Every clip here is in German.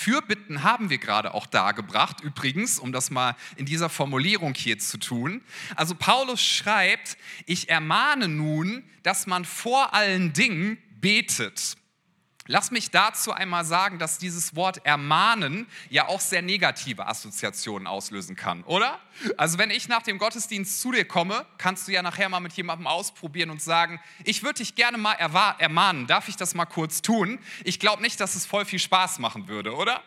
Fürbitten haben wir gerade auch dargebracht, übrigens, um das mal in dieser Formulierung hier zu tun. Also Paulus schreibt, ich ermahne nun, dass man vor allen Dingen betet. Lass mich dazu einmal sagen, dass dieses Wort ermahnen ja auch sehr negative Assoziationen auslösen kann, oder? Also wenn ich nach dem Gottesdienst zu dir komme, kannst du ja nachher mal mit jemandem ausprobieren und sagen, ich würde dich gerne mal ermahnen, darf ich das mal kurz tun? Ich glaube nicht, dass es voll viel Spaß machen würde, oder?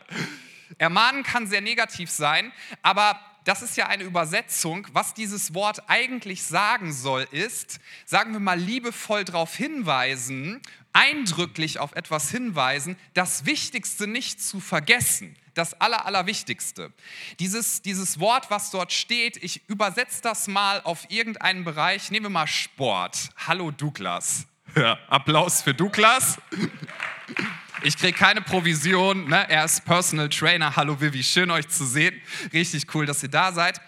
Ermahnen kann sehr negativ sein, aber das ist ja eine Übersetzung. Was dieses Wort eigentlich sagen soll, ist, sagen wir mal, liebevoll darauf hinweisen eindrücklich auf etwas hinweisen, das Wichtigste nicht zu vergessen. Das Aller, Allerwichtigste. Dieses, dieses Wort, was dort steht, ich übersetze das mal auf irgendeinen Bereich. Nehmen wir mal Sport. Hallo Douglas. Ja, Applaus für Douglas. Ich kriege keine Provision. Ne? Er ist Personal Trainer. Hallo Vivi, schön euch zu sehen. Richtig cool, dass ihr da seid.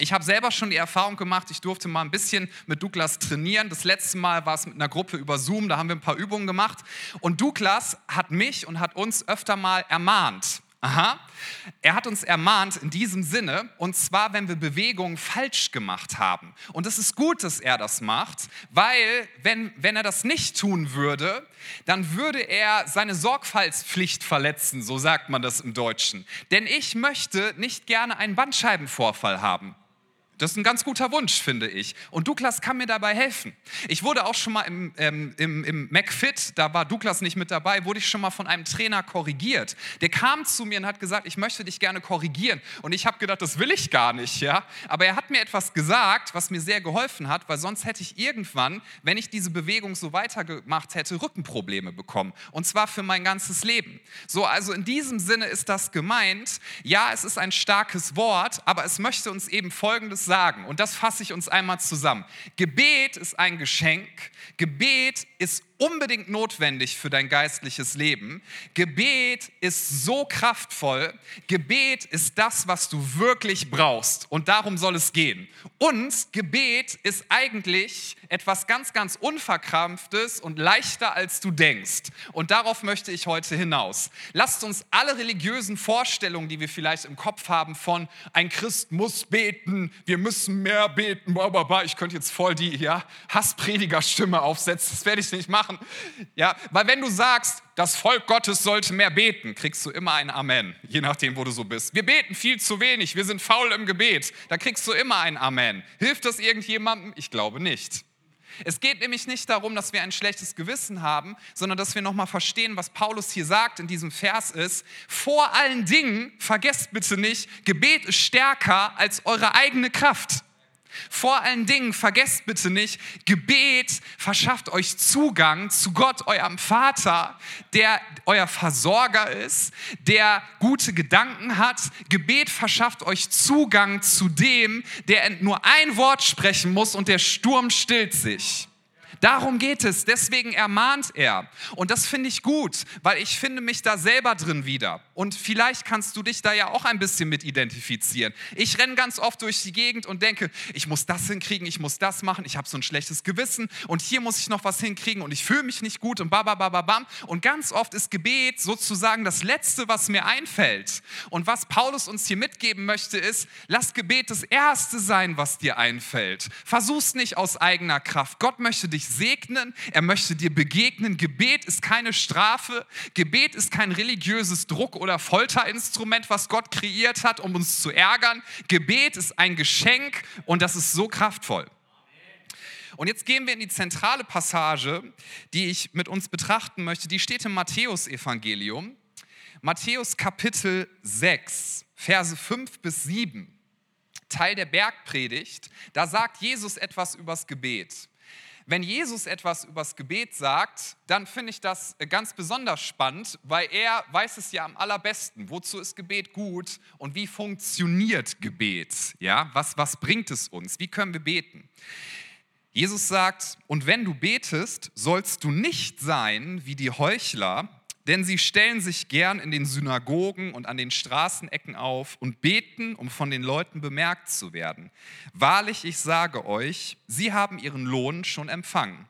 Ich habe selber schon die Erfahrung gemacht, ich durfte mal ein bisschen mit Douglas trainieren. Das letzte Mal war es mit einer Gruppe über Zoom, da haben wir ein paar Übungen gemacht. Und Douglas hat mich und hat uns öfter mal ermahnt. Aha. Er hat uns ermahnt in diesem Sinne, und zwar, wenn wir Bewegungen falsch gemacht haben. Und es ist gut, dass er das macht, weil wenn, wenn er das nicht tun würde, dann würde er seine Sorgfaltspflicht verletzen, so sagt man das im Deutschen. Denn ich möchte nicht gerne einen Bandscheibenvorfall haben. Das ist ein ganz guter Wunsch, finde ich. Und Douglas kann mir dabei helfen. Ich wurde auch schon mal im, ähm, im, im McFit, da war Douglas nicht mit dabei, wurde ich schon mal von einem Trainer korrigiert. Der kam zu mir und hat gesagt, ich möchte dich gerne korrigieren. Und ich habe gedacht, das will ich gar nicht. Ja? Aber er hat mir etwas gesagt, was mir sehr geholfen hat, weil sonst hätte ich irgendwann, wenn ich diese Bewegung so weitergemacht hätte, Rückenprobleme bekommen. Und zwar für mein ganzes Leben. So, also in diesem Sinne ist das gemeint. Ja, es ist ein starkes Wort, aber es möchte uns eben Folgendes sagen, und das fasse ich uns einmal zusammen. Gebet ist ein Geschenk. Gebet ist unbedingt notwendig für dein geistliches Leben. Gebet ist so kraftvoll. Gebet ist das, was du wirklich brauchst. Und darum soll es gehen. Und Gebet ist eigentlich etwas ganz, ganz Unverkrampftes und leichter, als du denkst. Und darauf möchte ich heute hinaus. Lasst uns alle religiösen Vorstellungen, die wir vielleicht im Kopf haben, von ein Christ muss beten, wir müssen mehr beten, ich könnte jetzt voll die ja, Hasspredigerstimme aufsetzen, das werde ich nicht machen. Ja, weil wenn du sagst, das Volk Gottes sollte mehr beten, kriegst du immer ein Amen, je nachdem, wo du so bist. Wir beten viel zu wenig, wir sind faul im Gebet, da kriegst du immer ein Amen. Hilft das irgendjemandem? Ich glaube nicht. Es geht nämlich nicht darum, dass wir ein schlechtes Gewissen haben, sondern dass wir nochmal verstehen, was Paulus hier sagt in diesem Vers ist. Vor allen Dingen, vergesst bitte nicht, Gebet ist stärker als eure eigene Kraft. Vor allen Dingen, vergesst bitte nicht, Gebet verschafft euch Zugang zu Gott, eurem Vater, der euer Versorger ist, der gute Gedanken hat. Gebet verschafft euch Zugang zu dem, der nur ein Wort sprechen muss und der Sturm stillt sich. Darum geht es. Deswegen ermahnt er. Und das finde ich gut, weil ich finde mich da selber drin wieder. Und vielleicht kannst du dich da ja auch ein bisschen mit identifizieren. Ich renne ganz oft durch die Gegend und denke, ich muss das hinkriegen, ich muss das machen, ich habe so ein schlechtes Gewissen und hier muss ich noch was hinkriegen und ich fühle mich nicht gut und babababam. Und ganz oft ist Gebet sozusagen das Letzte, was mir einfällt. Und was Paulus uns hier mitgeben möchte, ist, lass Gebet das Erste sein, was dir einfällt. Versuch's nicht aus eigener Kraft. Gott möchte dich segnen, er möchte dir begegnen. Gebet ist keine Strafe, Gebet ist kein religiöses Druck oder Folterinstrument, was Gott kreiert hat, um uns zu ärgern. Gebet ist ein Geschenk und das ist so kraftvoll. Und jetzt gehen wir in die zentrale Passage, die ich mit uns betrachten möchte. Die steht im Matthäusevangelium. Matthäus Kapitel 6, Verse 5 bis 7. Teil der Bergpredigt. Da sagt Jesus etwas übers Gebet. Wenn Jesus etwas übers Gebet sagt, dann finde ich das ganz besonders spannend, weil er weiß es ja am allerbesten. Wozu ist Gebet gut und wie funktioniert Gebet? Ja, was, was bringt es uns? Wie können wir beten? Jesus sagt, und wenn du betest, sollst du nicht sein wie die Heuchler, denn sie stellen sich gern in den Synagogen und an den Straßenecken auf und beten, um von den Leuten bemerkt zu werden. Wahrlich, ich sage euch, sie haben ihren Lohn schon empfangen.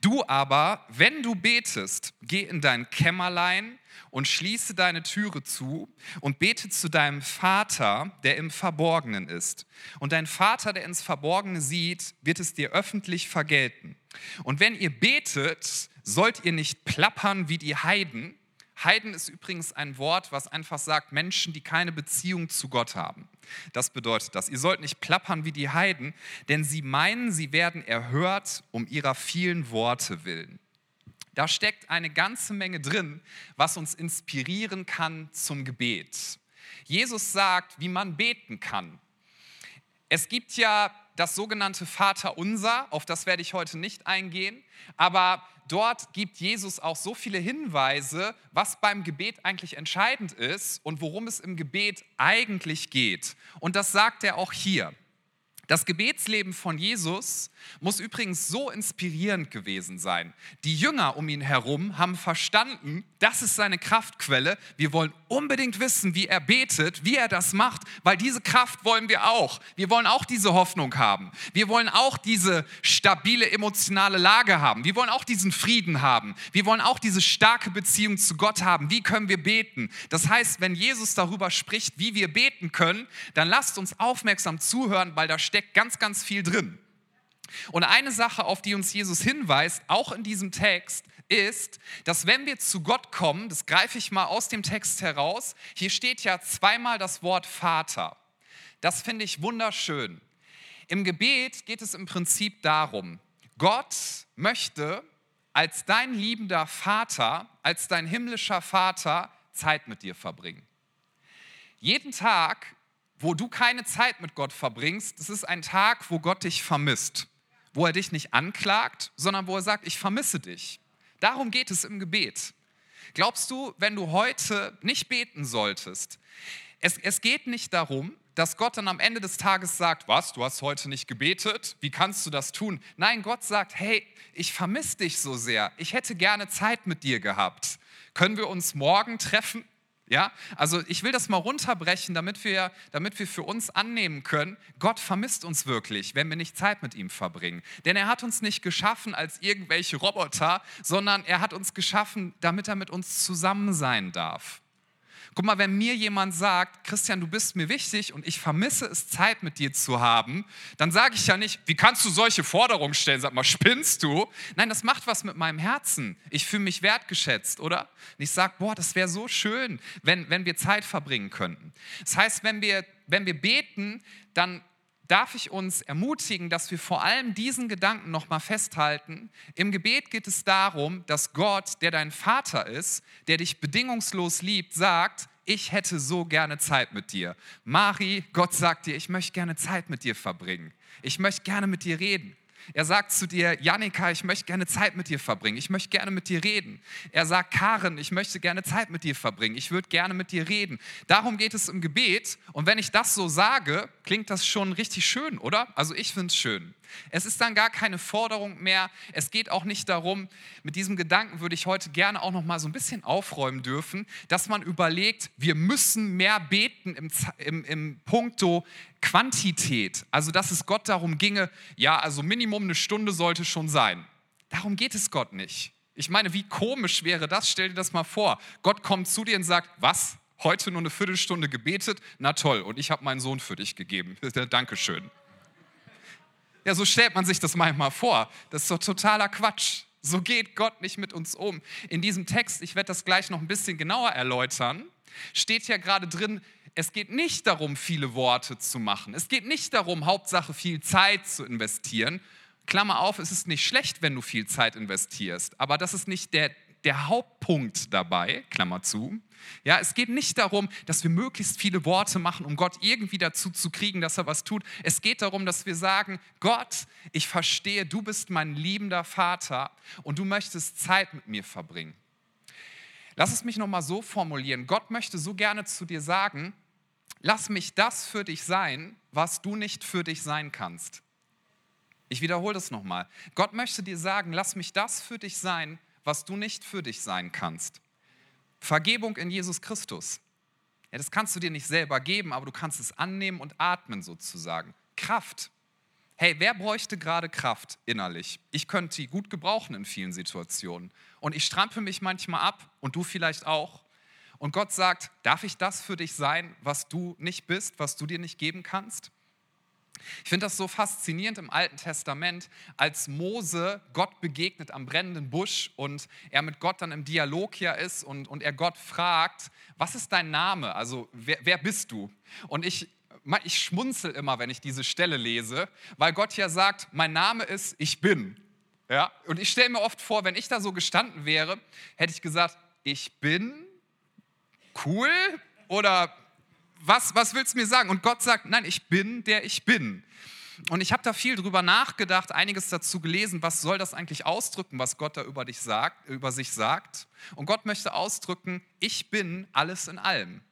Du aber, wenn du betest, geh in dein Kämmerlein, und schließe deine Türe zu und bete zu deinem Vater, der im Verborgenen ist. Und dein Vater, der ins Verborgene sieht, wird es dir öffentlich vergelten. Und wenn ihr betet, sollt ihr nicht plappern wie die Heiden. Heiden ist übrigens ein Wort, was einfach sagt Menschen, die keine Beziehung zu Gott haben. Das bedeutet das. Ihr sollt nicht plappern wie die Heiden, denn sie meinen, sie werden erhört um ihrer vielen Worte willen. Da steckt eine ganze Menge drin, was uns inspirieren kann zum Gebet. Jesus sagt, wie man beten kann. Es gibt ja das sogenannte Vaterunser, auf das werde ich heute nicht eingehen, aber dort gibt Jesus auch so viele Hinweise, was beim Gebet eigentlich entscheidend ist und worum es im Gebet eigentlich geht. Und das sagt er auch hier. Das Gebetsleben von Jesus muss übrigens so inspirierend gewesen sein. Die Jünger um ihn herum haben verstanden, das ist seine Kraftquelle. Wir wollen unbedingt wissen, wie er betet, wie er das macht, weil diese Kraft wollen wir auch. Wir wollen auch diese Hoffnung haben. Wir wollen auch diese stabile emotionale Lage haben. Wir wollen auch diesen Frieden haben. Wir wollen auch diese starke Beziehung zu Gott haben. Wie können wir beten? Das heißt, wenn Jesus darüber spricht, wie wir beten können, dann lasst uns aufmerksam zuhören, weil da steckt ganz, ganz viel drin. Und eine Sache, auf die uns Jesus hinweist, auch in diesem Text, ist, dass wenn wir zu Gott kommen, das greife ich mal aus dem Text heraus, hier steht ja zweimal das Wort Vater. Das finde ich wunderschön. Im Gebet geht es im Prinzip darum, Gott möchte als dein liebender Vater, als dein himmlischer Vater Zeit mit dir verbringen. Jeden Tag, wo du keine Zeit mit Gott verbringst, das ist ein Tag, wo Gott dich vermisst wo er dich nicht anklagt, sondern wo er sagt, ich vermisse dich. Darum geht es im Gebet. Glaubst du, wenn du heute nicht beten solltest, es, es geht nicht darum, dass Gott dann am Ende des Tages sagt, was, du hast heute nicht gebetet, wie kannst du das tun? Nein, Gott sagt, hey, ich vermisse dich so sehr, ich hätte gerne Zeit mit dir gehabt. Können wir uns morgen treffen? Ja, also ich will das mal runterbrechen, damit wir, damit wir für uns annehmen können, Gott vermisst uns wirklich, wenn wir nicht Zeit mit ihm verbringen. Denn er hat uns nicht geschaffen als irgendwelche Roboter, sondern er hat uns geschaffen, damit er mit uns zusammen sein darf. Guck mal, wenn mir jemand sagt, Christian, du bist mir wichtig und ich vermisse es, Zeit mit dir zu haben, dann sage ich ja nicht, wie kannst du solche Forderungen stellen? Sag mal, spinnst du? Nein, das macht was mit meinem Herzen. Ich fühle mich wertgeschätzt, oder? Und ich sage, boah, das wäre so schön, wenn, wenn wir Zeit verbringen könnten. Das heißt, wenn wir, wenn wir beten, dann darf ich uns ermutigen, dass wir vor allem diesen Gedanken nochmal festhalten. Im Gebet geht es darum, dass Gott, der dein Vater ist, der dich bedingungslos liebt, sagt, ich hätte so gerne Zeit mit dir. Mari, Gott sagt dir, ich möchte gerne Zeit mit dir verbringen. Ich möchte gerne mit dir reden. Er sagt zu dir, Janika, ich möchte gerne Zeit mit dir verbringen. Ich möchte gerne mit dir reden. Er sagt, Karen, ich möchte gerne Zeit mit dir verbringen. Ich würde gerne mit dir reden. Darum geht es im Gebet. Und wenn ich das so sage, klingt das schon richtig schön, oder? Also ich finde es schön. Es ist dann gar keine Forderung mehr. Es geht auch nicht darum, mit diesem Gedanken würde ich heute gerne auch noch mal so ein bisschen aufräumen dürfen, dass man überlegt, wir müssen mehr beten im, im, im Punkto Quantität. Also, dass es Gott darum ginge, ja, also Minimum eine Stunde sollte schon sein. Darum geht es Gott nicht. Ich meine, wie komisch wäre das? Stell dir das mal vor. Gott kommt zu dir und sagt, was? Heute nur eine Viertelstunde gebetet? Na toll, und ich habe meinen Sohn für dich gegeben. Dankeschön. Ja, so stellt man sich das manchmal vor. Das ist doch totaler Quatsch. So geht Gott nicht mit uns um. In diesem Text, ich werde das gleich noch ein bisschen genauer erläutern, steht ja gerade drin, es geht nicht darum, viele Worte zu machen. Es geht nicht darum, Hauptsache viel Zeit zu investieren. Klammer auf, es ist nicht schlecht, wenn du viel Zeit investierst, aber das ist nicht der, der Hauptpunkt dabei, Klammer zu. Ja, es geht nicht darum, dass wir möglichst viele Worte machen, um Gott irgendwie dazu zu kriegen, dass er was tut. Es geht darum, dass wir sagen, Gott, ich verstehe, du bist mein liebender Vater und du möchtest Zeit mit mir verbringen. Lass es mich nochmal so formulieren. Gott möchte so gerne zu dir sagen, lass mich das für dich sein, was du nicht für dich sein kannst. Ich wiederhole das nochmal. Gott möchte dir sagen, lass mich das für dich sein, was du nicht für dich sein kannst. Vergebung in Jesus Christus. Ja, das kannst du dir nicht selber geben, aber du kannst es annehmen und atmen sozusagen. Kraft. Hey, wer bräuchte gerade Kraft innerlich? Ich könnte die gut gebrauchen in vielen Situationen. Und ich strampe mich manchmal ab und du vielleicht auch. Und Gott sagt, darf ich das für dich sein, was du nicht bist, was du dir nicht geben kannst? Ich finde das so faszinierend im Alten Testament, als Mose Gott begegnet am brennenden Busch und er mit Gott dann im Dialog ja ist und, und er Gott fragt, was ist dein Name? Also wer, wer bist du? Und ich, ich schmunzel immer, wenn ich diese Stelle lese, weil Gott ja sagt, mein Name ist Ich bin. Ja? Und ich stelle mir oft vor, wenn ich da so gestanden wäre, hätte ich gesagt, ich bin cool oder was, was willst du mir sagen? Und Gott sagt, nein, ich bin, der ich bin. Und ich habe da viel drüber nachgedacht, einiges dazu gelesen, was soll das eigentlich ausdrücken, was Gott da über dich sagt, über sich sagt. Und Gott möchte ausdrücken, ich bin alles in allem.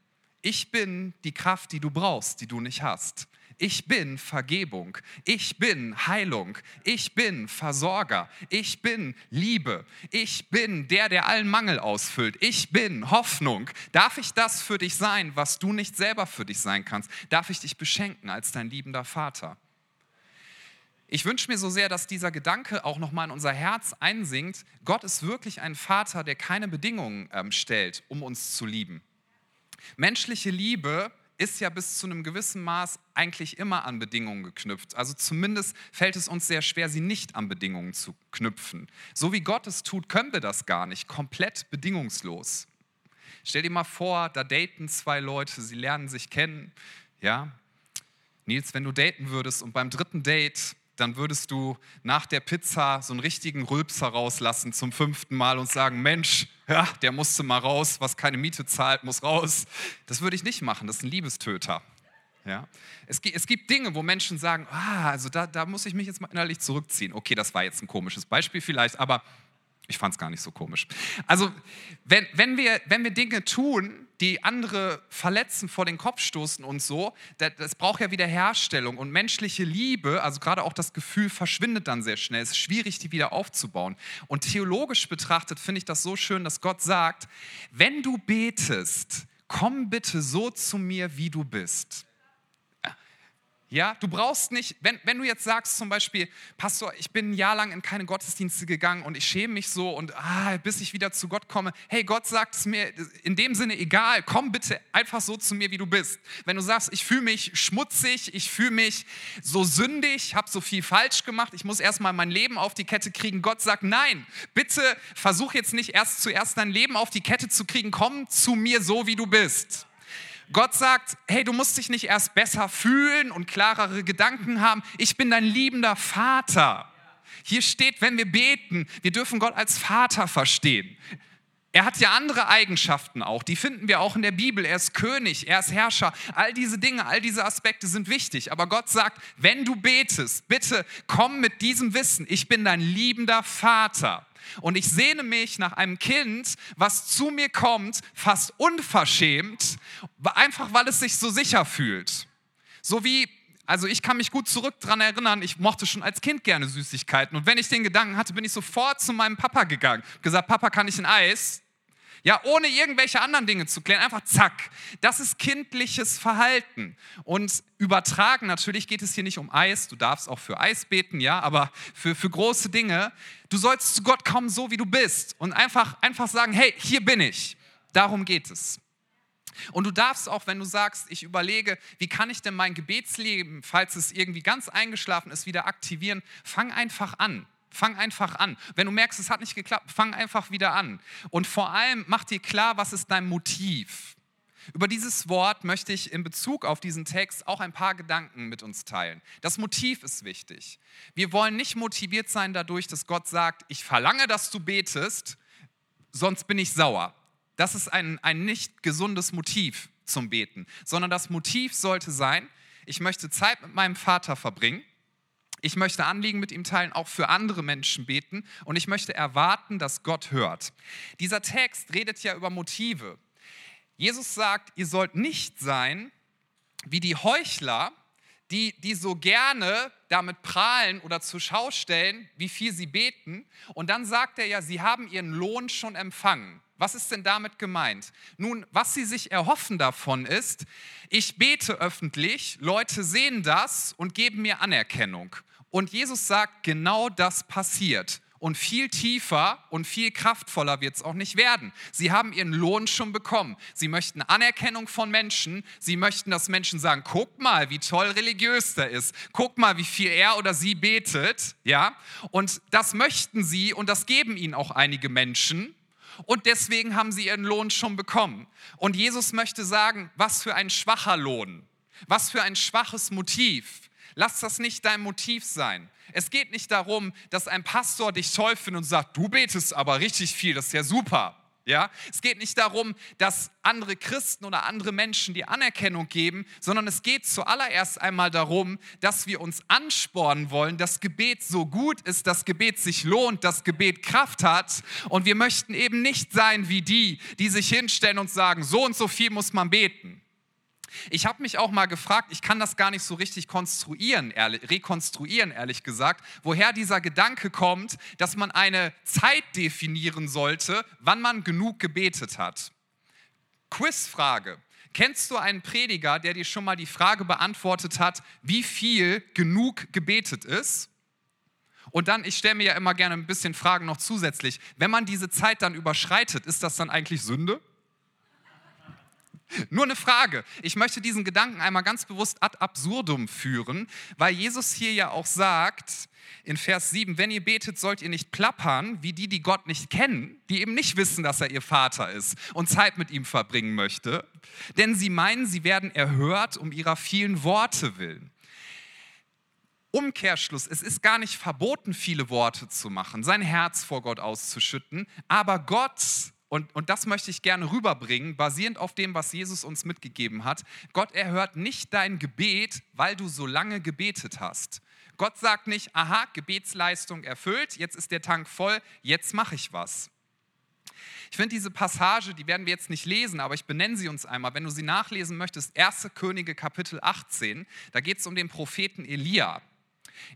Ich bin die Kraft, die du brauchst, die du nicht hast. Ich bin Vergebung. Ich bin Heilung. Ich bin Versorger. Ich bin Liebe. Ich bin der, der allen Mangel ausfüllt. Ich bin Hoffnung. Darf ich das für dich sein, was du nicht selber für dich sein kannst? Darf ich dich beschenken als dein liebender Vater? Ich wünsche mir so sehr, dass dieser Gedanke auch nochmal in unser Herz einsinkt. Gott ist wirklich ein Vater, der keine Bedingungen ähm, stellt, um uns zu lieben. Menschliche Liebe ist ja bis zu einem gewissen Maß eigentlich immer an Bedingungen geknüpft. Also zumindest fällt es uns sehr schwer, sie nicht an Bedingungen zu knüpfen. So wie Gott es tut, können wir das gar nicht, komplett bedingungslos. Stell dir mal vor, da daten zwei Leute, sie lernen sich kennen. Ja, Nils, wenn du daten würdest und beim dritten Date dann würdest du nach der Pizza so einen richtigen Rülpser rauslassen zum fünften Mal und sagen, Mensch, ja, der musste mal raus, was keine Miete zahlt, muss raus. Das würde ich nicht machen, das ist ein Liebestöter. Ja? Es, es gibt Dinge, wo Menschen sagen, ah, also da, da muss ich mich jetzt mal innerlich zurückziehen. Okay, das war jetzt ein komisches Beispiel vielleicht, aber ich fand es gar nicht so komisch. Also, wenn, wenn, wir, wenn wir Dinge tun, die andere verletzen, vor den Kopf stoßen und so, das, braucht ja wieder Herstellung. Und menschliche Liebe, also gerade auch das Gefühl, verschwindet dann sehr schnell. Es ist schwierig, die wieder aufzubauen. Und theologisch betrachtet finde ich das so schön, dass Gott sagt, wenn du betest, komm bitte so zu mir, wie du bist. Ja, du brauchst nicht, wenn, wenn du jetzt sagst zum Beispiel, Pastor, ich bin ein Jahr lang in keine Gottesdienste gegangen und ich schäme mich so und ah, bis ich wieder zu Gott komme, hey, Gott sagt es mir in dem Sinne egal, komm bitte einfach so zu mir, wie du bist. Wenn du sagst, ich fühle mich schmutzig, ich fühle mich so sündig, habe so viel falsch gemacht, ich muss erstmal mein Leben auf die Kette kriegen, Gott sagt, nein, bitte versuch jetzt nicht erst zuerst dein Leben auf die Kette zu kriegen, komm zu mir so, wie du bist. Gott sagt, hey, du musst dich nicht erst besser fühlen und klarere Gedanken haben. Ich bin dein liebender Vater. Hier steht, wenn wir beten, wir dürfen Gott als Vater verstehen. Er hat ja andere Eigenschaften auch, die finden wir auch in der Bibel. Er ist König, er ist Herrscher. All diese Dinge, all diese Aspekte sind wichtig. Aber Gott sagt, wenn du betest, bitte komm mit diesem Wissen, ich bin dein liebender Vater. Und ich sehne mich nach einem Kind, was zu mir kommt, fast unverschämt, einfach weil es sich so sicher fühlt. So wie, also ich kann mich gut zurück daran erinnern, ich mochte schon als Kind gerne Süßigkeiten. Und wenn ich den Gedanken hatte, bin ich sofort zu meinem Papa gegangen. Gesagt, Papa, kann ich ein Eis? Ja, ohne irgendwelche anderen Dinge zu klären, einfach zack. Das ist kindliches Verhalten. Und übertragen, natürlich geht es hier nicht um Eis, du darfst auch für Eis beten, ja, aber für, für große Dinge, du sollst zu Gott kommen, so wie du bist. Und einfach, einfach sagen, hey, hier bin ich. Darum geht es. Und du darfst auch, wenn du sagst, ich überlege, wie kann ich denn mein Gebetsleben, falls es irgendwie ganz eingeschlafen ist, wieder aktivieren, fang einfach an. Fang einfach an. Wenn du merkst, es hat nicht geklappt, fang einfach wieder an. Und vor allem mach dir klar, was ist dein Motiv. Über dieses Wort möchte ich in Bezug auf diesen Text auch ein paar Gedanken mit uns teilen. Das Motiv ist wichtig. Wir wollen nicht motiviert sein dadurch, dass Gott sagt, ich verlange, dass du betest, sonst bin ich sauer. Das ist ein, ein nicht gesundes Motiv zum Beten, sondern das Motiv sollte sein, ich möchte Zeit mit meinem Vater verbringen ich möchte Anliegen mit ihm teilen, auch für andere Menschen beten und ich möchte erwarten, dass Gott hört. Dieser Text redet ja über Motive. Jesus sagt, ihr sollt nicht sein wie die Heuchler, die, die so gerne damit prahlen oder zur Schau stellen, wie viel sie beten. Und dann sagt er ja, sie haben ihren Lohn schon empfangen. Was ist denn damit gemeint? Nun, was sie sich erhoffen davon ist, ich bete öffentlich, Leute sehen das und geben mir Anerkennung. Und Jesus sagt, genau das passiert. und viel tiefer und viel kraftvoller wird es auch nicht werden. Sie haben ihren Lohn schon bekommen. Sie möchten Anerkennung von Menschen. Sie möchten, dass Menschen sagen, guck mal, wie toll religiös der ist. Guck mal, wie viel er oder sie betet. Ja? Und das möchten sie und das geben ihnen auch einige Menschen. Und deswegen haben sie ihren Lohn schon bekommen. Und Jesus möchte sagen, was für ein schwacher Lohn. Was für ein schwaches Motiv. Lass das nicht dein Motiv sein. Es geht nicht darum, dass ein Pastor dich toll findet und sagt, du betest aber richtig viel, das ist ja super. Ja? Es geht nicht darum, dass andere Christen oder andere Menschen die Anerkennung geben, sondern es geht zuallererst einmal darum, dass wir uns anspornen wollen, dass Gebet so gut ist, dass Gebet sich lohnt, dass Gebet Kraft hat. Und wir möchten eben nicht sein wie die, die sich hinstellen und sagen, so und so viel muss man beten. Ich habe mich auch mal gefragt, ich kann das gar nicht so richtig konstruieren, ehrlich, rekonstruieren, ehrlich gesagt, woher dieser Gedanke kommt, dass man eine Zeit definieren sollte, wann man genug gebetet hat. Quizfrage. Kennst du einen Prediger, der dir schon mal die Frage beantwortet hat, wie viel genug gebetet ist? Und dann, ich stelle mir ja immer gerne ein bisschen Fragen noch zusätzlich. Wenn man diese Zeit dann überschreitet, ist das dann eigentlich Sünde? Nur eine Frage. Ich möchte diesen Gedanken einmal ganz bewusst ad absurdum führen, weil Jesus hier ja auch sagt, in Vers 7, wenn ihr betet, sollt ihr nicht plappern, wie die, die Gott nicht kennen, die eben nicht wissen, dass er ihr Vater ist und Zeit mit ihm verbringen möchte, denn sie meinen, sie werden erhört um ihrer vielen Worte willen. Umkehrschluss, es ist gar nicht verboten, viele Worte zu machen, sein Herz vor Gott auszuschütten, aber Gott und, und das möchte ich gerne rüberbringen, basierend auf dem, was Jesus uns mitgegeben hat. Gott erhört nicht dein Gebet, weil du so lange gebetet hast. Gott sagt nicht, aha, Gebetsleistung erfüllt, jetzt ist der Tank voll, jetzt mache ich was. Ich finde diese Passage, die werden wir jetzt nicht lesen, aber ich benenne sie uns einmal. Wenn du sie nachlesen möchtest, 1. Könige Kapitel 18, da geht es um den Propheten Elia.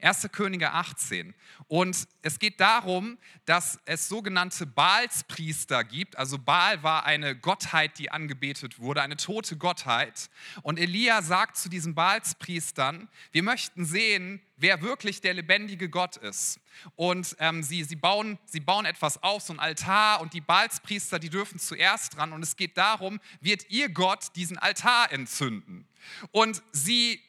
1. Könige 18. Und es geht darum, dass es sogenannte Baalspriester gibt. Also Baal war eine Gottheit, die angebetet wurde, eine tote Gottheit. Und Elia sagt zu diesen Baalspriestern, wir möchten sehen, wer wirklich der lebendige Gott ist. Und ähm, sie, sie, bauen, sie bauen etwas auf, so ein Altar, und die Baalspriester, die dürfen zuerst dran. Und es geht darum, wird ihr Gott diesen Altar entzünden? Und sie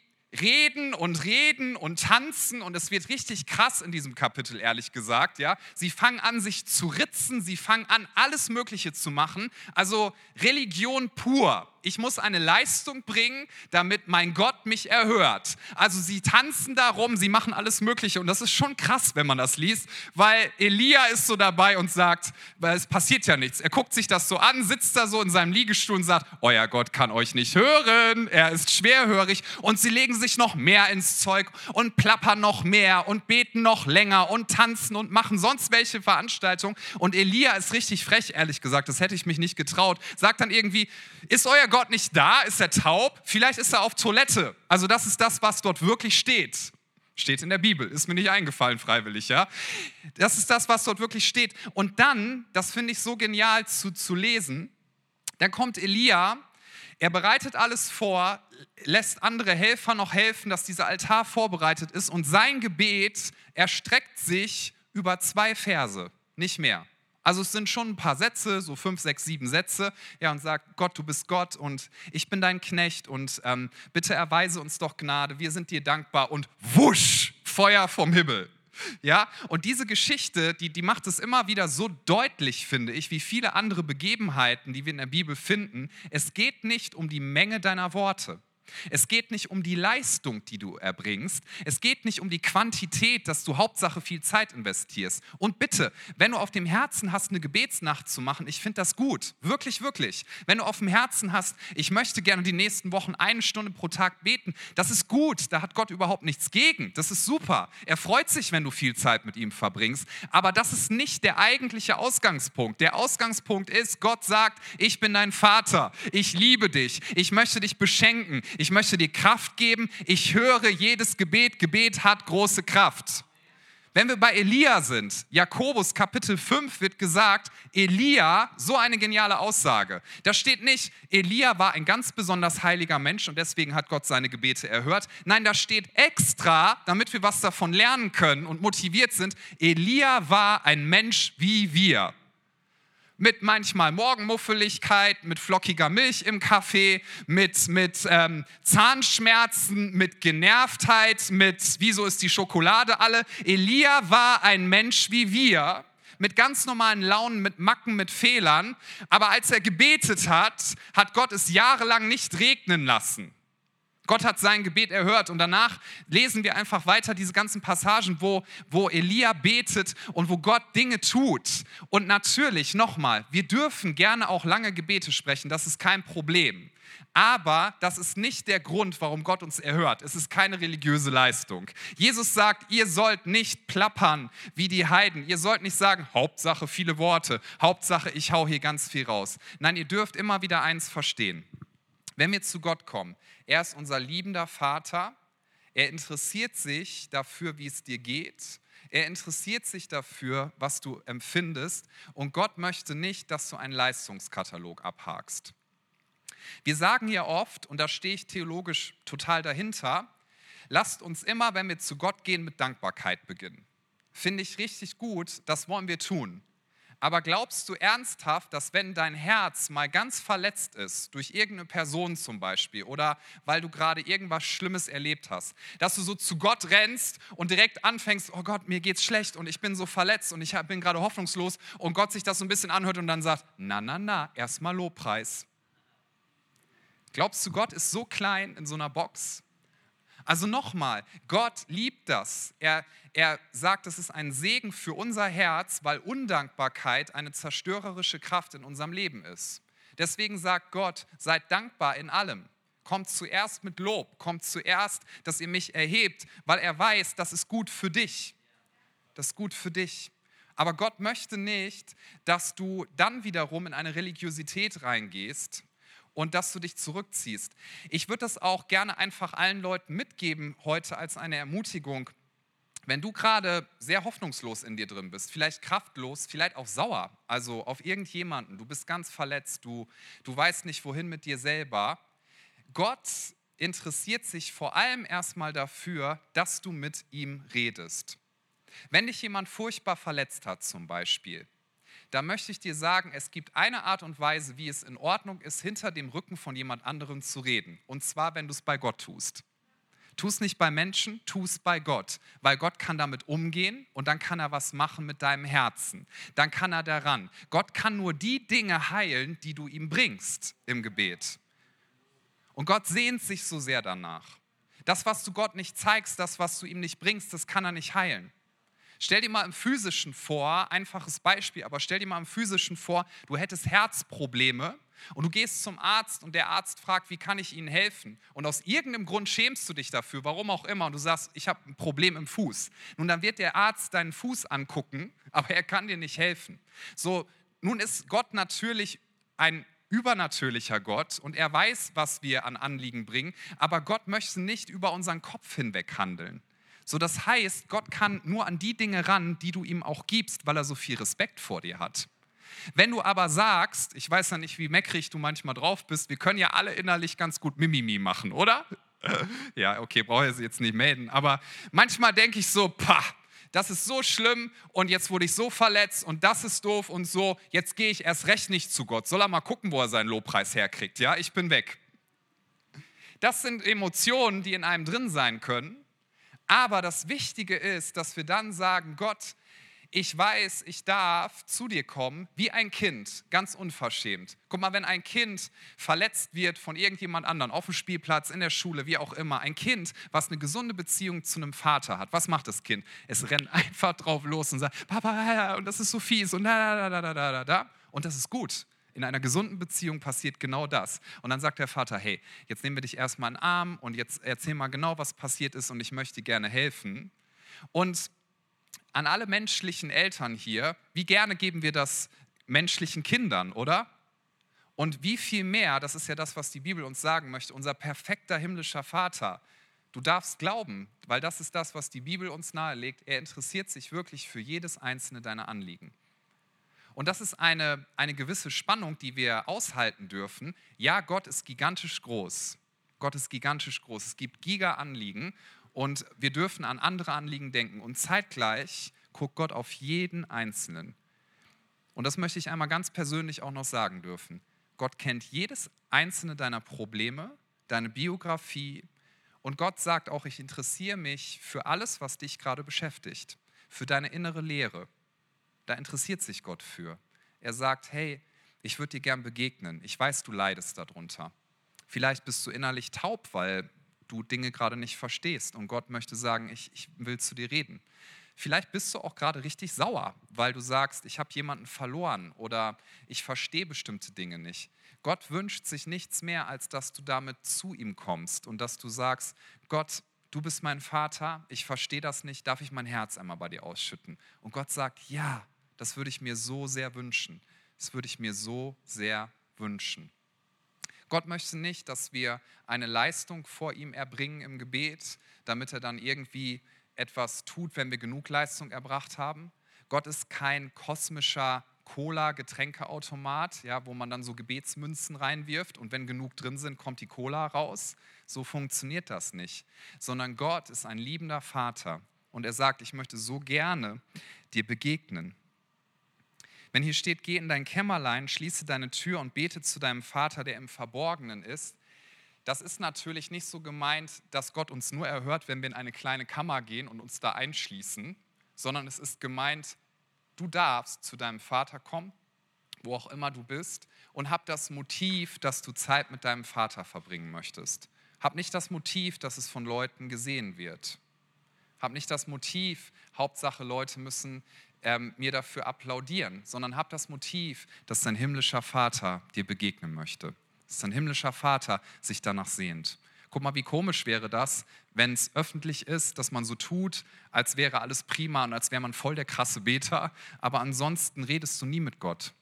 reden und reden und tanzen und es wird richtig krass in diesem Kapitel, ehrlich gesagt. Ja? Sie fangen an, sich zu ritzen, sie fangen an, alles Mögliche zu machen. Also Religion pur ich muss eine Leistung bringen, damit mein Gott mich erhört. Also sie tanzen darum, sie machen alles Mögliche. Und das ist schon krass, wenn man das liest, weil Elia ist so dabei und sagt, weil es passiert ja nichts. Er guckt sich das so an, sitzt da so in seinem Liegestuhl und sagt, euer Gott kann euch nicht hören, er ist schwerhörig. Und sie legen sich noch mehr ins Zeug und plappern noch mehr und beten noch länger und tanzen und machen sonst welche Veranstaltungen. Und Elia ist richtig frech, ehrlich gesagt, das hätte ich mich nicht getraut, sagt dann irgendwie, ist euer Gott Gott nicht da? Ist er taub? Vielleicht ist er auf Toilette. Also das ist das, was dort wirklich steht. Steht in der Bibel, ist mir nicht eingefallen freiwillig, ja. Das ist das, was dort wirklich steht. Und dann, das finde ich so genial zu, zu lesen, dann kommt Elia, er bereitet alles vor, lässt andere Helfer noch helfen, dass dieser Altar vorbereitet ist und sein Gebet erstreckt sich über zwei Verse, nicht mehr. Also es sind schon ein paar Sätze, so fünf, sechs, sieben Sätze, ja, und sagt, Gott, du bist Gott und ich bin dein Knecht und ähm, bitte erweise uns doch Gnade, wir sind dir dankbar und wusch, Feuer vom Himmel. Ja, und diese Geschichte, die, die macht es immer wieder so deutlich, finde ich, wie viele andere Begebenheiten, die wir in der Bibel finden. Es geht nicht um die Menge deiner Worte. Es geht nicht um die Leistung, die du erbringst. Es geht nicht um die Quantität, dass du Hauptsache viel Zeit investierst. Und bitte, wenn du auf dem Herzen hast, eine Gebetsnacht zu machen, ich finde das gut. Wirklich, wirklich. Wenn du auf dem Herzen hast, ich möchte gerne die nächsten Wochen eine Stunde pro Tag beten, das ist gut. Da hat Gott überhaupt nichts gegen. Das ist super. Er freut sich, wenn du viel Zeit mit ihm verbringst. Aber das ist nicht der eigentliche Ausgangspunkt. Der Ausgangspunkt ist, Gott sagt, ich bin dein Vater. Ich liebe dich. Ich möchte dich beschenken ich möchte dir Kraft geben. Ich höre jedes Gebet. Gebet hat große Kraft. Wenn wir bei Elia sind, Jakobus Kapitel 5 wird gesagt, Elia, so eine geniale Aussage. Da steht nicht, Elia war ein ganz besonders heiliger Mensch und deswegen hat Gott seine Gebete erhört. Nein, da steht extra, damit wir was davon lernen können und motiviert sind, Elia war ein Mensch wie wir mit manchmal Morgenmuffeligkeit, mit flockiger Milch im Kaffee, mit, mit ähm, Zahnschmerzen, mit Genervtheit, mit wieso ist die Schokolade alle. Elia war ein Mensch wie wir, mit ganz normalen Launen, mit Macken, mit Fehlern. Aber als er gebetet hat, hat Gott es jahrelang nicht regnen lassen. Gott hat sein Gebet erhört und danach lesen wir einfach weiter diese ganzen Passagen, wo, wo Elia betet und wo Gott Dinge tut. Und natürlich, nochmal, wir dürfen gerne auch lange Gebete sprechen, das ist kein Problem. Aber das ist nicht der Grund, warum Gott uns erhört. Es ist keine religiöse Leistung. Jesus sagt, ihr sollt nicht plappern wie die Heiden. Ihr sollt nicht sagen, Hauptsache viele Worte, Hauptsache ich hau hier ganz viel raus. Nein, ihr dürft immer wieder eins verstehen. Wenn wir zu Gott kommen, er ist unser liebender Vater, er interessiert sich dafür, wie es dir geht. Er interessiert sich dafür, was du empfindest. Und Gott möchte nicht, dass du einen Leistungskatalog abhakst. Wir sagen hier oft, und da stehe ich theologisch total dahinter, lasst uns immer, wenn wir zu Gott gehen, mit Dankbarkeit beginnen. Finde ich richtig gut, das wollen wir tun. Aber glaubst du ernsthaft, dass wenn dein Herz mal ganz verletzt ist, durch irgendeine Person zum Beispiel, oder weil du gerade irgendwas Schlimmes erlebt hast, dass du so zu Gott rennst und direkt anfängst, oh Gott, mir geht's schlecht und ich bin so verletzt und ich bin gerade hoffnungslos und Gott sich das so ein bisschen anhört und dann sagt, na, na, na, erstmal Lobpreis. Glaubst du, Gott ist so klein in so einer Box? Also nochmal, Gott liebt das. Er, er sagt, es ist ein Segen für unser Herz, weil Undankbarkeit eine zerstörerische Kraft in unserem Leben ist. Deswegen sagt Gott, seid dankbar in allem. Kommt zuerst mit Lob, kommt zuerst, dass ihr mich erhebt, weil er weiß, das ist gut für dich. Das ist gut für dich. Aber Gott möchte nicht, dass du dann wiederum in eine Religiosität reingehst, und dass du dich zurückziehst. Ich würde das auch gerne einfach allen Leuten mitgeben heute als eine Ermutigung. Wenn du gerade sehr hoffnungslos in dir drin bist, vielleicht kraftlos, vielleicht auch sauer, also auf irgendjemanden, du bist ganz verletzt, du, du weißt nicht, wohin mit dir selber, Gott interessiert sich vor allem erstmal dafür, dass du mit ihm redest. Wenn dich jemand furchtbar verletzt hat zum Beispiel, da möchte ich dir sagen, es gibt eine Art und Weise, wie es in Ordnung ist, hinter dem Rücken von jemand anderem zu reden. Und zwar, wenn du es bei Gott tust. Tu es nicht bei Menschen, tu es bei Gott, weil Gott kann damit umgehen und dann kann er was machen mit deinem Herzen. Dann kann er daran. Gott kann nur die Dinge heilen, die du ihm bringst im Gebet. Und Gott sehnt sich so sehr danach. Das, was du Gott nicht zeigst, das, was du ihm nicht bringst, das kann er nicht heilen. Stell dir mal im Physischen vor, einfaches Beispiel, aber stell dir mal im Physischen vor, du hättest Herzprobleme und du gehst zum Arzt und der Arzt fragt, wie kann ich Ihnen helfen? Und aus irgendeinem Grund schämst du dich dafür, warum auch immer, und du sagst, ich habe ein Problem im Fuß. Nun, dann wird der Arzt deinen Fuß angucken, aber er kann dir nicht helfen. So, nun ist Gott natürlich ein übernatürlicher Gott und er weiß, was wir an Anliegen bringen, aber Gott möchte nicht über unseren Kopf hinweg handeln. So, das heißt, Gott kann nur an die Dinge ran, die du ihm auch gibst, weil er so viel Respekt vor dir hat. Wenn du aber sagst, ich weiß ja nicht, wie meckrig du manchmal drauf bist, wir können ja alle innerlich ganz gut Mimimi machen, oder? ja, okay, brauche ich jetzt nicht melden, aber manchmal denke ich so, pah, das ist so schlimm und jetzt wurde ich so verletzt und das ist doof und so, jetzt gehe ich erst recht nicht zu Gott. Soll er mal gucken, wo er seinen Lobpreis herkriegt, ja? Ich bin weg. Das sind Emotionen, die in einem drin sein können aber das Wichtige ist, dass wir dann sagen, Gott, ich weiß, ich darf zu dir kommen wie ein Kind, ganz unverschämt. Guck mal, wenn ein Kind verletzt wird von irgendjemand anderen, auf dem Spielplatz, in der Schule, wie auch immer, ein Kind, was eine gesunde Beziehung zu einem Vater hat, was macht das Kind? Es rennt einfach drauf los und sagt, Papa, und das ist so fies und da, da, da, da, da, da. Und das ist gut. In einer gesunden Beziehung passiert genau das. Und dann sagt der Vater, hey, jetzt nehmen wir dich erstmal in den Arm und jetzt erzähl mal genau, was passiert ist und ich möchte gerne helfen. Und an alle menschlichen Eltern hier, wie gerne geben wir das menschlichen Kindern, oder? Und wie viel mehr, das ist ja das, was die Bibel uns sagen möchte, unser perfekter himmlischer Vater, Du darfst glauben, weil das ist das, was die Bibel uns nahelegt. Er interessiert sich wirklich für jedes einzelne deiner Anliegen. Und das ist eine, eine gewisse Spannung, die wir aushalten dürfen. Ja, Gott ist gigantisch groß. Gott ist gigantisch groß. Es gibt Giga-Anliegen und wir dürfen an andere Anliegen denken. Und zeitgleich guckt Gott auf jeden Einzelnen. Und das möchte ich einmal ganz persönlich auch noch sagen dürfen. Gott kennt jedes einzelne deiner Probleme, deine Biografie. Und Gott sagt auch, ich interessiere mich für alles, was dich gerade beschäftigt, für deine innere Lehre. Da interessiert sich Gott für. Er sagt, hey, ich würde dir gern begegnen. Ich weiß, du leidest darunter. Vielleicht bist du innerlich taub, weil du Dinge gerade nicht verstehst und Gott möchte sagen, ich, ich will zu dir reden. Vielleicht bist du auch gerade richtig sauer, weil du sagst, ich habe jemanden verloren oder ich verstehe bestimmte Dinge nicht. Gott wünscht sich nichts mehr, als dass du damit zu ihm kommst und dass du sagst, Gott, du bist mein Vater, ich verstehe das nicht, darf ich mein Herz einmal bei dir ausschütten? Und Gott sagt, ja, das würde ich mir so sehr wünschen. Das würde ich mir so sehr wünschen. Gott möchte nicht, dass wir eine Leistung vor ihm erbringen im Gebet, damit er dann irgendwie etwas tut, wenn wir genug Leistung erbracht haben. Gott ist kein kosmischer Cola-Getränkeautomat, ja, wo man dann so Gebetsmünzen reinwirft und wenn genug drin sind, kommt die Cola raus. So funktioniert das nicht. Sondern Gott ist ein liebender Vater und er sagt, ich möchte so gerne dir begegnen. Wenn hier steht, geh in dein Kämmerlein, schließe deine Tür und bete zu deinem Vater, der im Verborgenen ist, das ist natürlich nicht so gemeint, dass Gott uns nur erhört, wenn wir in eine kleine Kammer gehen und uns da einschließen, sondern es ist gemeint, du darfst zu deinem Vater kommen, wo auch immer du bist, und hab das Motiv, dass du Zeit mit deinem Vater verbringen möchtest. Hab nicht das Motiv, dass es von Leuten gesehen wird. Hab nicht das Motiv, Hauptsache Leute müssen ähm, mir dafür applaudieren, sondern hab das Motiv, dass dein himmlischer Vater dir begegnen möchte dass dein himmlischer Vater sich danach sehnt. Guck mal, wie komisch wäre das, wenn es öffentlich ist, dass man so tut, als wäre alles prima und als wäre man voll der krasse Beter, aber ansonsten redest du nie mit Gott.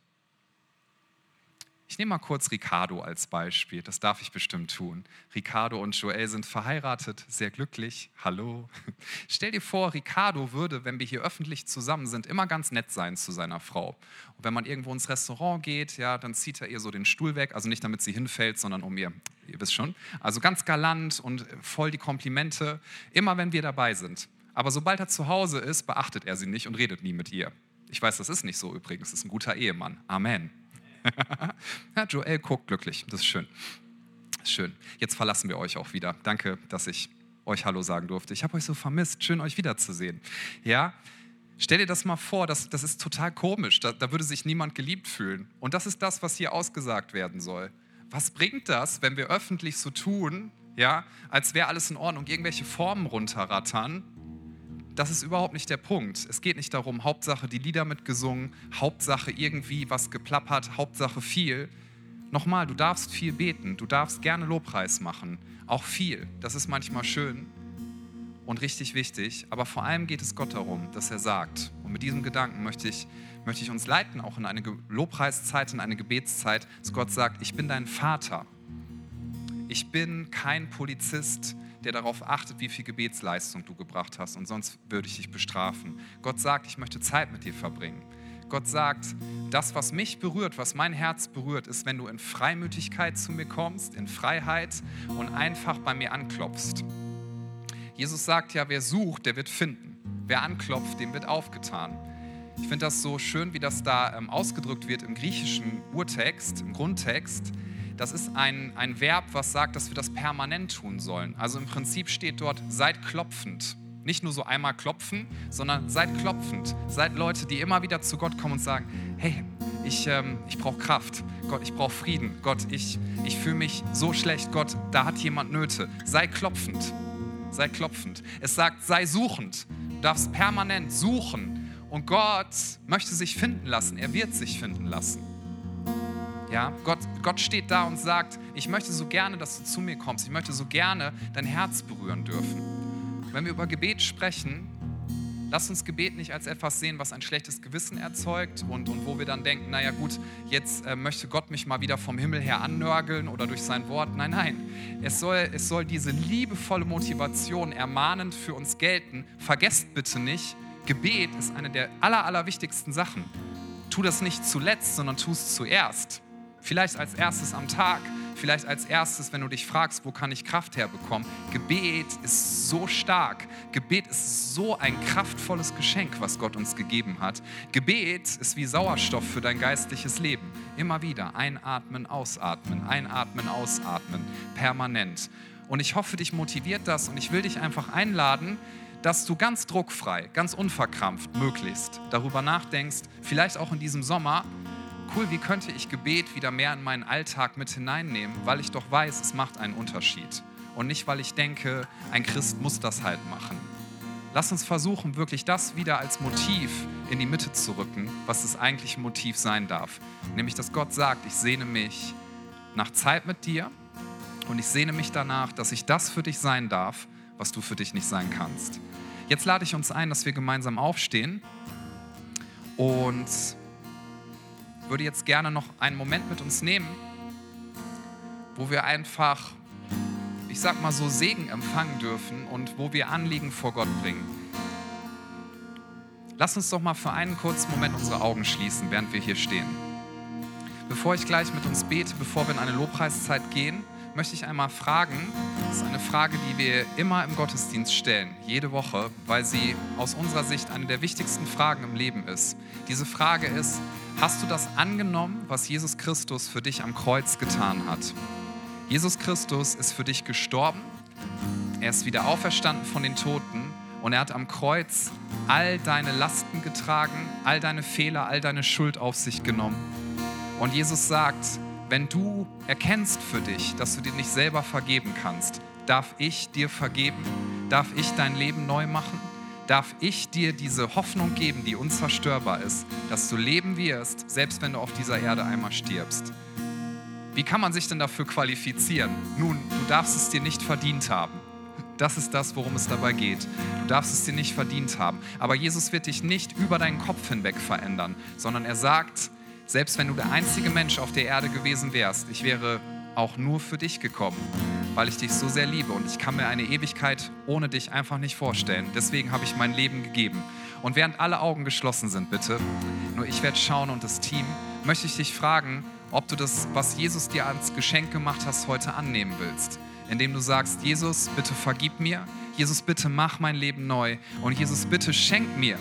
Ich nehme mal kurz Ricardo als Beispiel, das darf ich bestimmt tun. Ricardo und Joel sind verheiratet, sehr glücklich. Hallo. Stell dir vor, Ricardo würde, wenn wir hier öffentlich zusammen sind, immer ganz nett sein zu seiner Frau. Und wenn man irgendwo ins Restaurant geht, ja, dann zieht er ihr so den Stuhl weg, also nicht damit sie hinfällt, sondern um ihr, ihr wisst schon. Also ganz galant und voll die Komplimente, immer wenn wir dabei sind. Aber sobald er zu Hause ist, beachtet er sie nicht und redet nie mit ihr. Ich weiß, das ist nicht so übrigens, das ist ein guter Ehemann. Amen. ja, Joel guckt glücklich, das ist schön. Das ist schön. Jetzt verlassen wir euch auch wieder. Danke, dass ich euch Hallo sagen durfte. Ich habe euch so vermisst. Schön, euch wiederzusehen. Ja, Stell dir das mal vor, das, das ist total komisch. Da, da, würde sich niemand geliebt fühlen. Und das ist das, was hier ausgesagt werden soll. Was bringt das, wenn wir öffentlich so tun, ja, als wäre alles in Ordnung, irgendwelche Formen runterrattern das ist überhaupt nicht der Punkt. Es geht nicht darum, Hauptsache die Lieder mitgesungen, Hauptsache irgendwie was geplappert, Hauptsache viel. Nochmal, du darfst viel beten, du darfst gerne Lobpreis machen, auch viel. Das ist manchmal schön und richtig wichtig, aber vor allem geht es Gott darum, dass er sagt, und mit diesem Gedanken möchte ich, möchte ich uns leiten, auch in eine Lobpreiszeit, in eine Gebetszeit, dass Gott sagt, ich bin dein Vater. Ich bin kein Polizist, der darauf achtet, wie viel Gebetsleistung du gebracht hast und sonst würde ich dich bestrafen. Gott sagt, ich möchte Zeit mit dir verbringen. Gott sagt, das, was mich berührt, was mein Herz berührt, ist, wenn du in Freimütigkeit zu mir kommst, in Freiheit und einfach bei mir anklopfst. Jesus sagt ja, wer sucht, der wird finden. Wer anklopft, dem wird aufgetan. Ich finde das so schön, wie das da ähm, ausgedrückt wird im griechischen Urtext, im Grundtext das ist ein, ein Verb, was sagt, dass wir das permanent tun sollen. Also im Prinzip steht dort, seid klopfend. Nicht nur so einmal klopfen, sondern seid klopfend. Seid Leute, die immer wieder zu Gott kommen und sagen, hey, ich, ähm, ich brauche Kraft. Gott, ich brauche Frieden. Gott, ich, ich fühle mich so schlecht. Gott, da hat jemand Nöte. Sei klopfend. Sei klopfend. Es sagt, sei suchend. Du darfst permanent suchen. Und Gott möchte sich finden lassen. Er wird sich finden lassen. Ja, Gott, Gott steht da und sagt, ich möchte so gerne, dass du zu mir kommst. Ich möchte so gerne dein Herz berühren dürfen. Wenn wir über Gebet sprechen, Lass uns Gebet nicht als etwas sehen, was ein schlechtes Gewissen erzeugt und, und wo wir dann denken, naja gut, jetzt äh, möchte Gott mich mal wieder vom Himmel her annörgeln oder durch sein Wort. Nein, nein. Es soll, es soll diese liebevolle Motivation ermahnend für uns gelten. Vergesst bitte nicht, Gebet ist eine der aller, allerwichtigsten Sachen. Tu das nicht zuletzt, sondern tu es zuerst. Vielleicht als erstes am Tag, vielleicht als erstes, wenn du dich fragst, wo kann ich Kraft herbekommen. Gebet ist so stark. Gebet ist so ein kraftvolles Geschenk, was Gott uns gegeben hat. Gebet ist wie Sauerstoff für dein geistliches Leben. Immer wieder einatmen, ausatmen, einatmen, ausatmen, permanent. Und ich hoffe, dich motiviert das und ich will dich einfach einladen, dass du ganz druckfrei, ganz unverkrampft möglichst darüber nachdenkst, vielleicht auch in diesem Sommer, cool, wie könnte ich Gebet wieder mehr in meinen Alltag mit hineinnehmen, weil ich doch weiß, es macht einen Unterschied. Und nicht, weil ich denke, ein Christ muss das halt machen. Lass uns versuchen, wirklich das wieder als Motiv in die Mitte zu rücken, was das eigentliche Motiv sein darf. Nämlich, dass Gott sagt, ich sehne mich nach Zeit mit dir und ich sehne mich danach, dass ich das für dich sein darf, was du für dich nicht sein kannst. Jetzt lade ich uns ein, dass wir gemeinsam aufstehen und würde jetzt gerne noch einen Moment mit uns nehmen, wo wir einfach, ich sag mal so, Segen empfangen dürfen und wo wir Anliegen vor Gott bringen. Lass uns doch mal für einen kurzen Moment unsere Augen schließen, während wir hier stehen. Bevor ich gleich mit uns bete, bevor wir in eine Lobpreiszeit gehen, möchte ich einmal fragen, das ist eine Frage, die wir immer im Gottesdienst stellen, jede Woche, weil sie aus unserer Sicht eine der wichtigsten Fragen im Leben ist. Diese Frage ist, Hast du das angenommen, was Jesus Christus für dich am Kreuz getan hat? Jesus Christus ist für dich gestorben, er ist wieder auferstanden von den Toten und er hat am Kreuz all deine Lasten getragen, all deine Fehler, all deine Schuld auf sich genommen. Und Jesus sagt, wenn du erkennst für dich, dass du dir nicht selber vergeben kannst, darf ich dir vergeben, darf ich dein Leben neu machen darf ich dir diese Hoffnung geben, die unzerstörbar ist, dass du leben wirst, selbst wenn du auf dieser Erde einmal stirbst. Wie kann man sich denn dafür qualifizieren? Nun, du darfst es dir nicht verdient haben. Das ist das, worum es dabei geht. Du darfst es dir nicht verdient haben. Aber Jesus wird dich nicht über deinen Kopf hinweg verändern, sondern er sagt, selbst wenn du der einzige Mensch auf der Erde gewesen wärst, ich wäre auch nur für dich gekommen, weil ich dich so sehr liebe und ich kann mir eine Ewigkeit ohne dich einfach nicht vorstellen. Deswegen habe ich mein Leben gegeben. Und während alle Augen geschlossen sind, bitte, nur ich werde schauen und das Team, möchte ich dich fragen, ob du das, was Jesus dir als Geschenk gemacht hast, heute annehmen willst. Indem du sagst, Jesus, bitte vergib mir, Jesus, bitte mach mein Leben neu und Jesus, bitte schenk mir,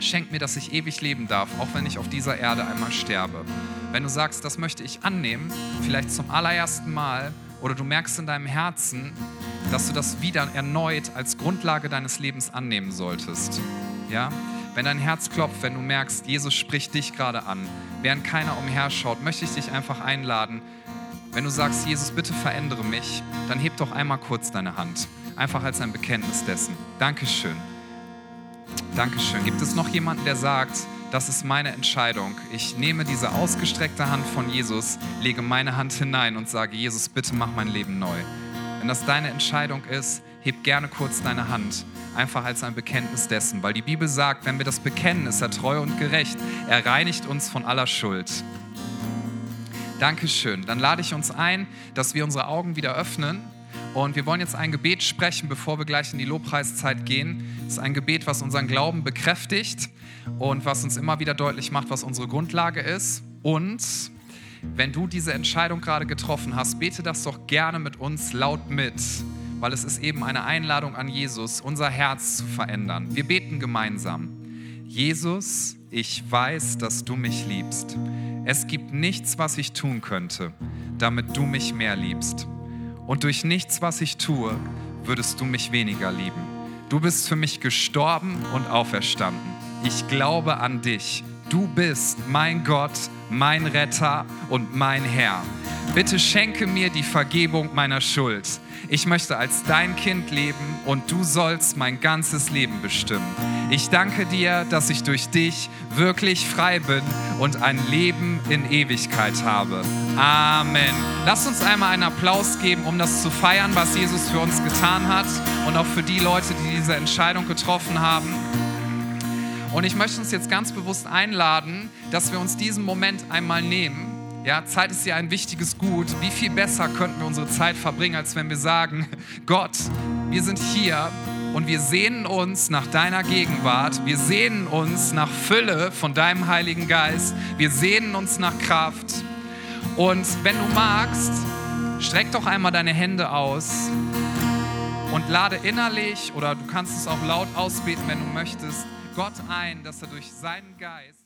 schenk mir, dass ich ewig leben darf, auch wenn ich auf dieser Erde einmal sterbe. Wenn du sagst, das möchte ich annehmen, vielleicht zum allerersten Mal, oder du merkst in deinem Herzen, dass du das wieder erneut als Grundlage deines Lebens annehmen solltest. Ja? Wenn dein Herz klopft, wenn du merkst, Jesus spricht dich gerade an, während keiner umherschaut, möchte ich dich einfach einladen. Wenn du sagst, Jesus, bitte verändere mich, dann heb doch einmal kurz deine Hand. Einfach als ein Bekenntnis dessen. Dankeschön. Dankeschön. Gibt es noch jemanden, der sagt, das ist meine Entscheidung. Ich nehme diese ausgestreckte Hand von Jesus, lege meine Hand hinein und sage, Jesus, bitte mach mein Leben neu. Wenn das deine Entscheidung ist, heb gerne kurz deine Hand, einfach als ein Bekenntnis dessen, weil die Bibel sagt, wenn wir das bekennen, ist er treu und gerecht. Er reinigt uns von aller Schuld. Dankeschön. Dann lade ich uns ein, dass wir unsere Augen wieder öffnen und wir wollen jetzt ein Gebet sprechen, bevor wir gleich in die Lobpreiszeit gehen. Es ist ein Gebet, was unseren Glauben bekräftigt und was uns immer wieder deutlich macht, was unsere Grundlage ist. Und wenn du diese Entscheidung gerade getroffen hast, bete das doch gerne mit uns laut mit, weil es ist eben eine Einladung an Jesus, unser Herz zu verändern. Wir beten gemeinsam. Jesus, ich weiß, dass du mich liebst. Es gibt nichts, was ich tun könnte, damit du mich mehr liebst. Und durch nichts, was ich tue, würdest du mich weniger lieben. Du bist für mich gestorben und auferstanden. Ich glaube an dich. Du bist mein Gott, mein Retter und mein Herr. Bitte schenke mir die Vergebung meiner Schuld. Ich möchte als dein Kind leben und du sollst mein ganzes Leben bestimmen. Ich danke dir, dass ich durch dich wirklich frei bin und ein Leben in Ewigkeit habe. Amen. Lass uns einmal einen Applaus geben, um das zu feiern, was Jesus für uns getan hat und auch für die Leute, die diese Entscheidung getroffen haben. Und ich möchte uns jetzt ganz bewusst einladen, dass wir uns diesen Moment einmal nehmen. Ja, Zeit ist ja ein wichtiges Gut. Wie viel besser könnten wir unsere Zeit verbringen, als wenn wir sagen, Gott, wir sind hier und wir sehnen uns nach deiner Gegenwart. Wir sehnen uns nach Fülle von deinem Heiligen Geist. Wir sehnen uns nach Kraft. Und wenn du magst, streck doch einmal deine Hände aus und lade innerlich oder du kannst es auch laut ausbeten, wenn du möchtest, Gott ein, dass er durch seinen Geist